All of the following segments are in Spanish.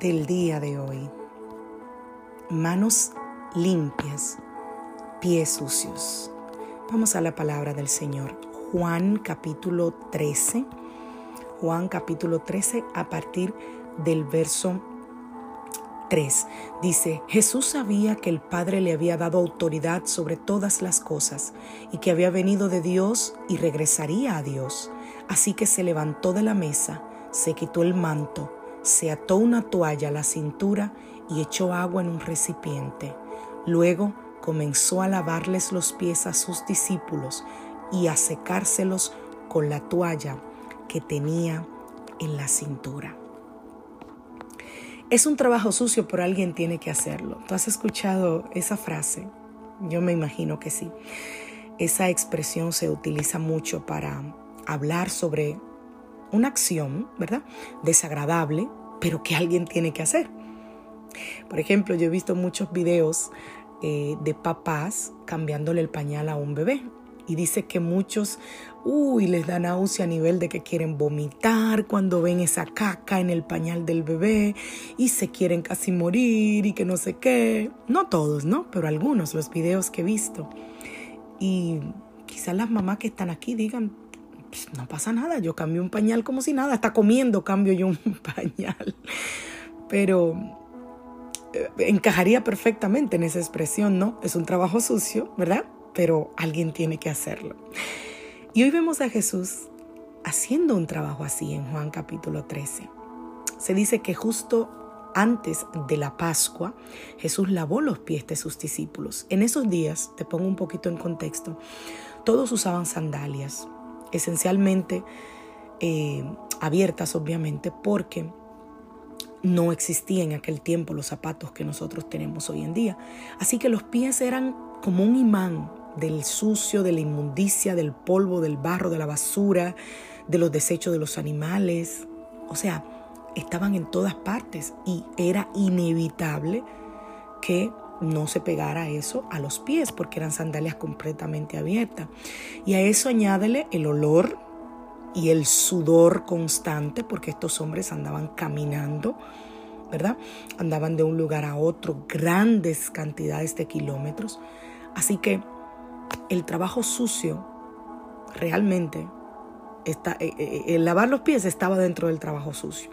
Del día de hoy. Manos limpias, pies sucios. Vamos a la palabra del Señor. Juan capítulo 13. Juan capítulo 13 a partir del verso 3. Dice, Jesús sabía que el Padre le había dado autoridad sobre todas las cosas y que había venido de Dios y regresaría a Dios. Así que se levantó de la mesa se quitó el manto, se ató una toalla a la cintura y echó agua en un recipiente. Luego comenzó a lavarles los pies a sus discípulos y a secárselos con la toalla que tenía en la cintura. Es un trabajo sucio, pero alguien tiene que hacerlo. ¿Tú has escuchado esa frase? Yo me imagino que sí. Esa expresión se utiliza mucho para hablar sobre una acción, ¿verdad? Desagradable, pero que alguien tiene que hacer. Por ejemplo, yo he visto muchos videos eh, de papás cambiándole el pañal a un bebé. Y dice que muchos, uy, les da náusea a nivel de que quieren vomitar cuando ven esa caca en el pañal del bebé y se quieren casi morir y que no sé qué. No todos, ¿no? Pero algunos, los videos que he visto. Y quizás las mamás que están aquí digan, pues, no pasa nada, yo cambio un pañal como si nada, está comiendo, cambio yo un pañal. Pero eh, encajaría perfectamente en esa expresión, ¿no? Es un trabajo sucio, ¿verdad? Pero alguien tiene que hacerlo. Y hoy vemos a Jesús haciendo un trabajo así en Juan capítulo 13. Se dice que justo antes de la Pascua, Jesús lavó los pies de sus discípulos. En esos días, te pongo un poquito en contexto, todos usaban sandalias, esencialmente eh, abiertas, obviamente, porque no existían en aquel tiempo los zapatos que nosotros tenemos hoy en día. Así que los pies eran como un imán del sucio, de la inmundicia, del polvo, del barro, de la basura, de los desechos de los animales. O sea, estaban en todas partes y era inevitable que no se pegara eso a los pies porque eran sandalias completamente abiertas. Y a eso añádele el olor y el sudor constante porque estos hombres andaban caminando, ¿verdad? Andaban de un lugar a otro grandes cantidades de kilómetros. Así que el trabajo sucio realmente está, eh, eh, el lavar los pies estaba dentro del trabajo sucio.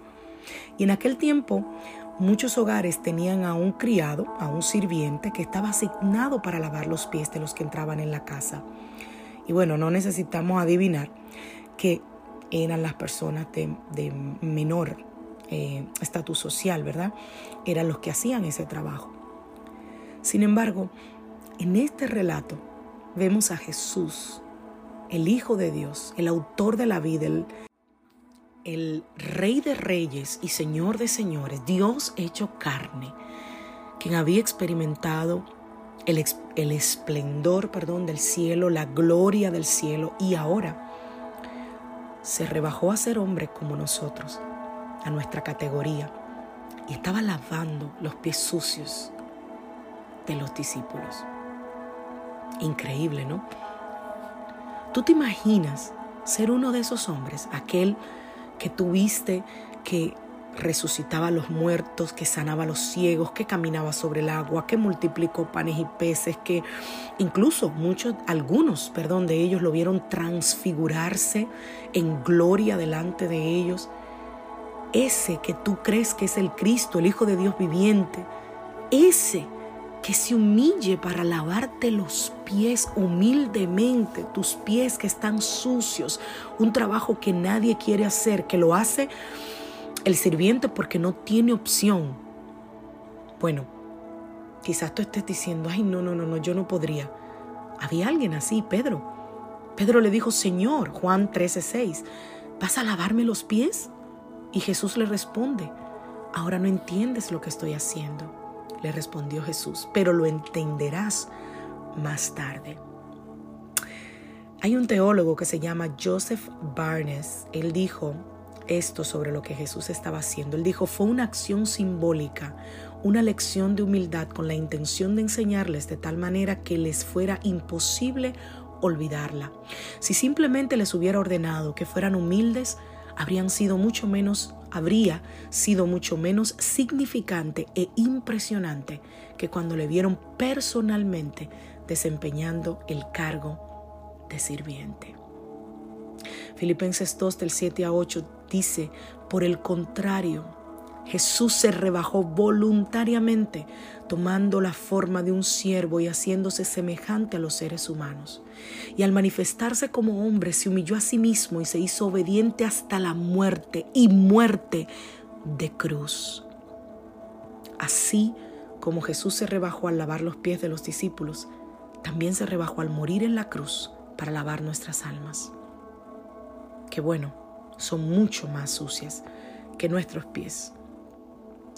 Y en aquel tiempo Muchos hogares tenían a un criado, a un sirviente que estaba asignado para lavar los pies de los que entraban en la casa. Y bueno, no necesitamos adivinar que eran las personas de, menor eh, estatus social, ¿verdad? Eran los que hacían ese trabajo. Sin embargo, en este relato vemos a Jesús, el Hijo de Dios, el autor de la vida, el, el Rey de Reyes y Señor de Señores, Dios hecho carne, quien había experimentado el, el, esplendor perdón, del cielo, la gloria del cielo, y ahora se rebajó a ser hombre como nosotros, a nuestra categoría, y estaba lavando los pies sucios de los discípulos. Increíble, ¿no? ¿Tú te imaginas ser uno de esos hombres, aquel que tuviste que resucitaba a los muertos, que sanaba a los ciegos, que caminaba sobre el agua, que multiplicó panes y peces, que incluso muchos, algunos, perdón, de ellos lo vieron transfigurarse en gloria delante de ellos. Ese que tú crees que es el Cristo, el Hijo de Dios viviente, ese que se humille para lavarte los pies humildemente, tus pies que están sucios, un trabajo que nadie quiere hacer, que lo hace el sirviente porque no tiene opción. Bueno, quizás tú estés diciendo, ay, no, no, no, no, yo no podría. Había alguien así, Pedro. Pedro le dijo, Señor, Juan 13:6, ¿vas a lavarme los pies? Y Jesús le responde, ahora no entiendes lo que estoy haciendo, le respondió Jesús, pero lo entenderás más tarde. Hay un teólogo que se llama Joseph Barnes. Él dijo, esto sobre lo que Jesús estaba haciendo. Él dijo, fue una acción simbólica, una lección de humildad con la intención de enseñarles de tal manera que les fuera imposible olvidarla. Si simplemente les hubiera ordenado que fueran humildes, habrían sido mucho menos, habría sido mucho menos significante e impresionante que cuando le vieron personalmente desempeñando el cargo de sirviente. Filipenses 2 del 7 a 8 dice, por el contrario, Jesús se rebajó voluntariamente, tomando la forma de un siervo y haciéndose semejante a los seres humanos. Y al manifestarse como hombre, se humilló a sí mismo y se hizo obediente hasta la muerte y muerte de cruz. Así como Jesús se rebajó al lavar los pies de los discípulos, también se rebajó al morir en la cruz para lavar nuestras almas que bueno, son mucho más sucias que nuestros pies.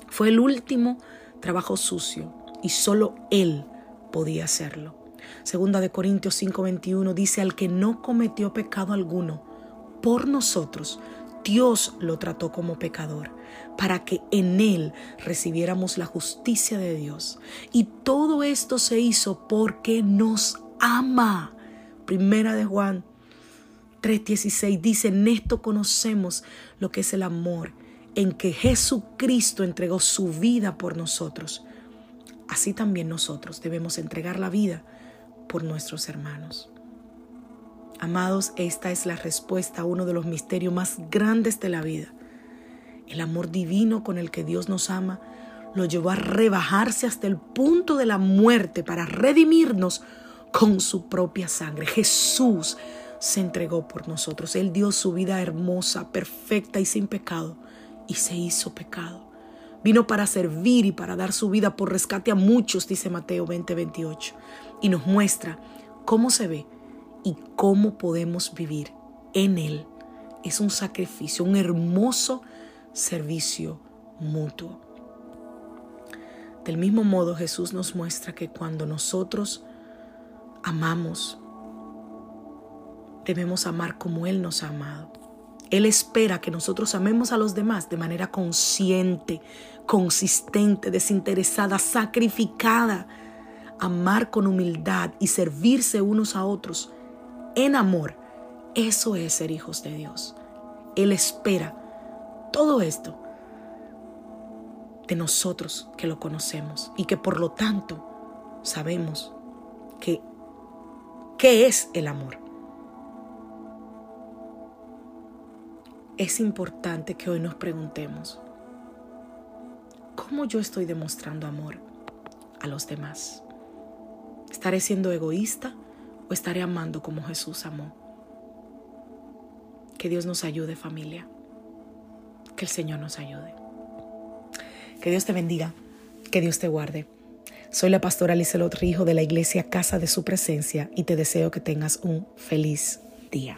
Fue el último trabajo sucio y solo Él podía hacerlo. Segunda de Corintios 5:21 dice, al que no cometió pecado alguno, por nosotros, Dios lo trató como pecador, para que en Él recibiéramos la justicia de Dios. Y todo esto se hizo porque nos ama. Primera de Juan 3:16 dice, en esto conocemos lo que es el amor, en que Jesucristo entregó su vida por nosotros. Así también nosotros debemos entregar la vida por nuestros hermanos. Amados, esta es la respuesta a uno de los misterios más grandes de la vida. El amor divino con el que Dios nos ama lo llevó a rebajarse hasta el punto de la muerte para redimirnos con su propia sangre. Jesús se entregó por nosotros. Él dio su vida hermosa, perfecta y sin pecado, y se hizo pecado. Vino para servir y para dar su vida por rescate a muchos, dice Mateo 20, 28, y nos muestra cómo se ve y cómo podemos vivir en Él. Es un sacrificio, un hermoso servicio mutuo. Del mismo modo Jesús nos muestra que cuando nosotros amamos, debemos amar como Él nos ha amado. Él espera que nosotros amemos a los demás de manera consciente, consistente, desinteresada, sacrificada. Amar con humildad y servirse unos a otros en amor. Eso es ser hijos de Dios. Él espera todo esto de nosotros que lo conocemos y que por lo tanto sabemos que qué es el amor. Es importante que hoy nos preguntemos, ¿cómo yo estoy demostrando amor a los demás? ¿Estaré siendo egoísta o estaré amando como Jesús amó? Que Dios nos ayude familia, que el Señor nos ayude. Que Dios te bendiga, que Dios te guarde. Soy la pastora Lizelot Rijo de la iglesia Casa de Su Presencia y te deseo que tengas un feliz día.